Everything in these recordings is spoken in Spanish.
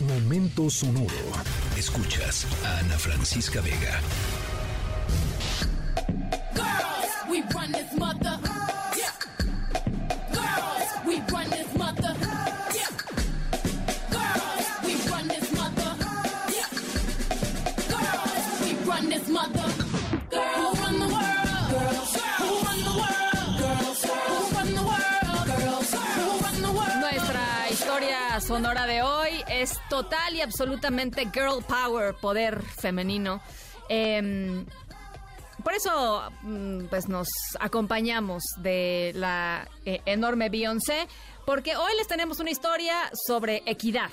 Momento sonoro. Escuchas a Ana Francisca Vega. Girls, we run this mother. Yeah. Girls, we run this mother. Yeah. Girls, we run this mother. Girls, we run this mother. Sonora de hoy es total y absolutamente girl power, poder femenino. Em, por eso, mm, pues nos acompañamos de la eh, enorme Beyoncé, porque hoy les tenemos una historia sobre equidad,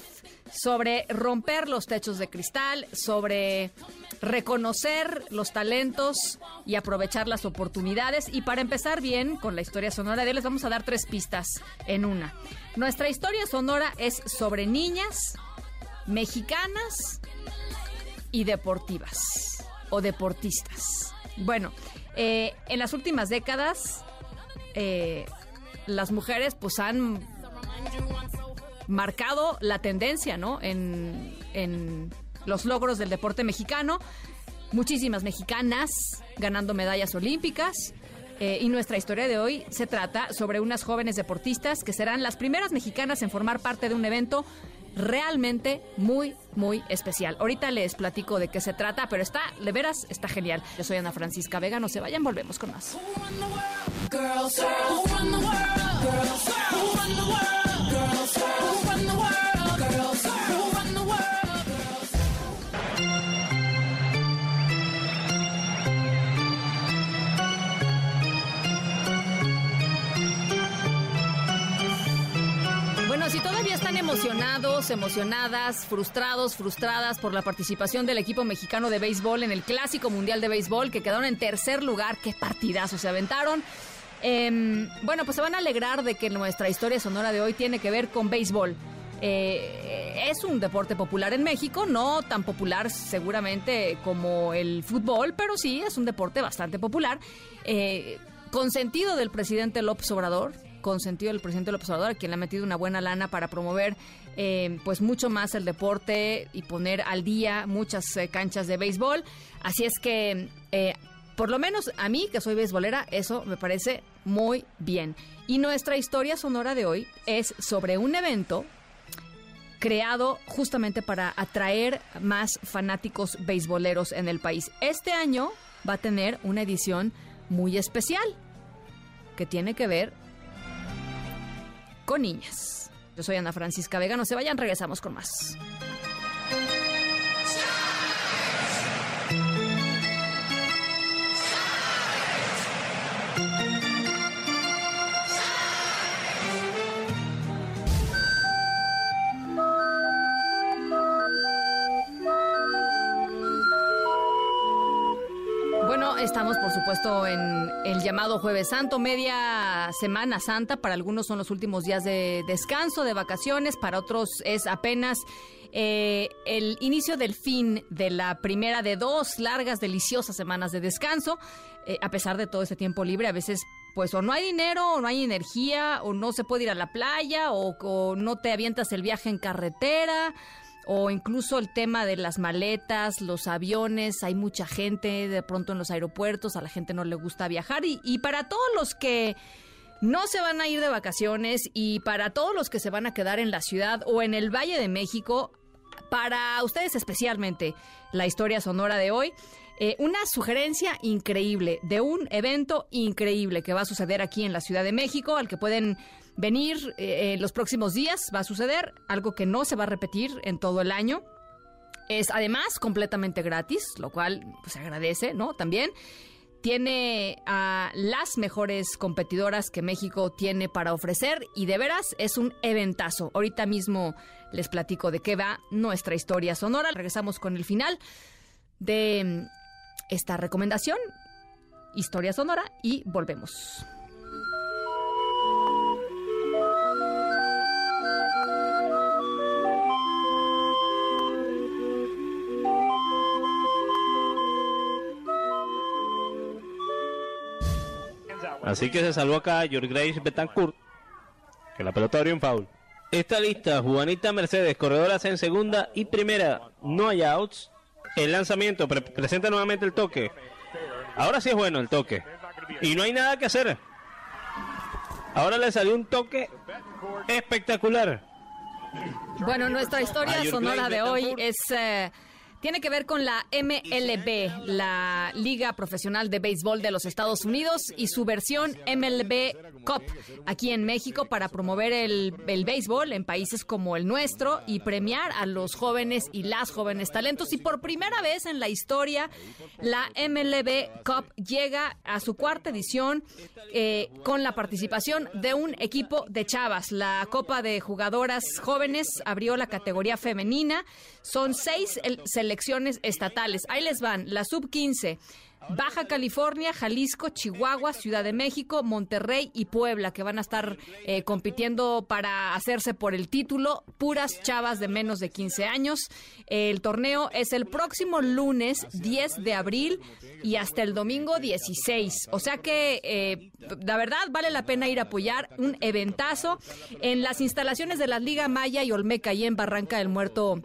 sobre romper los techos de cristal, sobre reconocer los talentos y aprovechar las oportunidades. Y para empezar bien con la historia sonora de hoy, les vamos a dar tres pistas en una. Nuestra historia sonora es sobre niñas mexicanas y deportivas o deportistas. Bueno, eh, en las últimas décadas eh, las mujeres pues han marcado la tendencia, ¿no? En, en los logros del deporte mexicano. Muchísimas mexicanas ganando medallas olímpicas. Eh, y nuestra historia de hoy se trata sobre unas jóvenes deportistas que serán las primeras mexicanas en formar parte de un evento realmente muy, muy especial. Ahorita les platico de qué se trata, pero está, de veras, está genial. Yo soy Ana Francisca Vega, no se vayan, volvemos con más. Emocionados, emocionadas, frustrados, frustradas por la participación del equipo mexicano de béisbol en el Clásico Mundial de Béisbol, que quedaron en tercer lugar, qué partidazo se aventaron. Em, bueno, pues se van a alegrar de que nuestra historia sonora de hoy tiene que ver con béisbol. Eh, es un deporte popular en México, no tan popular seguramente como el fútbol, pero sí es un deporte bastante popular. Eh, consentido del presidente López Obrador, consentido del presidente López Obrador, quien le ha metido una buena lana para promover eh, pues mucho más el deporte y poner al día muchas eh, canchas de béisbol. Así es que, eh, por lo menos a mí, que soy beisbolera, eso me parece muy bien. Y nuestra historia sonora de hoy es sobre un evento creado justamente para atraer más fanáticos beisboleros en el país. Este año va a tener una edición muy especial que tiene que ver con niñas. Yo soy Ana Francisca Vega, no se vayan, regresamos con más. Bueno, estamos por supuesto en el llamado Jueves Santo, media Semana Santa. Para algunos son los últimos días de descanso, de vacaciones, para otros es apenas eh, el inicio del fin de la primera de dos largas, deliciosas semanas de descanso. Eh, a pesar de todo ese tiempo libre, a veces pues o no hay dinero, o no hay energía, o no se puede ir a la playa, o, o no te avientas el viaje en carretera o incluso el tema de las maletas, los aviones, hay mucha gente de pronto en los aeropuertos, a la gente no le gusta viajar y, y para todos los que no se van a ir de vacaciones y para todos los que se van a quedar en la ciudad o en el Valle de México, para ustedes especialmente la historia sonora de hoy, eh, una sugerencia increíble de un evento increíble que va a suceder aquí en la Ciudad de México, al que pueden venir eh, en los próximos días. Va a suceder algo que no se va a repetir en todo el año. Es además completamente gratis, lo cual pues, se agradece, ¿no? También tiene a las mejores competidoras que México tiene para ofrecer y de veras es un eventazo. Ahorita mismo les platico de qué va nuestra historia sonora. Regresamos con el final de esta recomendación, historia sonora y volvemos. Así que se salvó acá George Grace Betancourt, que la pelota abrió un foul. Esta lista, Juanita Mercedes, corredoras en segunda y primera, no hay outs. El lanzamiento pre- presenta nuevamente el toque. Ahora sí es bueno el toque. Y no hay nada que hacer. Ahora le salió un toque espectacular. Bueno, nuestra historia sonora de hoy es eh, tiene que ver con la MLB, la Liga Profesional de Béisbol de los Estados Unidos y su versión MLB Cup aquí en México para promover el, béisbol en países como el nuestro y premiar a los jóvenes y las jóvenes talentos. Y por primera vez en la historia, la MLB Cup llega a su cuarta edición eh, con la participación de un equipo de chavas. La Copa de Jugadoras Jóvenes abrió la categoría femenina. Son seis el- selecciones estatales. Ahí les van. La sub-15. Baja California, Jalisco, Chihuahua, Ciudad de México, Monterrey y Puebla, que van a estar eh, compitiendo para hacerse por el título, puras chavas de menos de 15 años. El torneo es el próximo lunes 10 de abril y hasta el domingo 16. O sea que, eh, la verdad, vale la pena ir a apoyar un eventazo en las instalaciones de la Liga Maya y Olmeca, y en Barranca del Muerto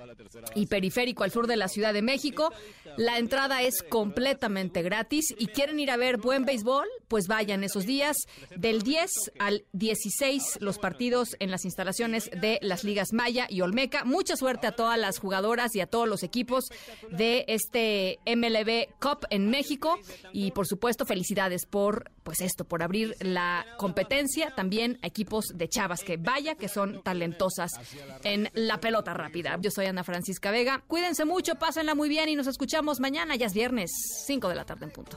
y Periférico, al sur de la Ciudad de México. La entrada es completamente gratis y quieren ir a ver buen béisbol, pues vayan esos días del 10 al 16 los partidos en las instalaciones de las ligas Maya y Olmeca. Mucha suerte a todas las jugadoras y a todos los equipos de este MLB Cup en México y por supuesto felicidades por pues esto, por abrir la competencia también a equipos de chavas que vaya que son talentosas en la pelota rápida. Yo soy Ana Francisca Vega. Cuídense mucho, pásenla muy bien y nos escuchamos mañana, ya es viernes, 5 de la tarde en punto.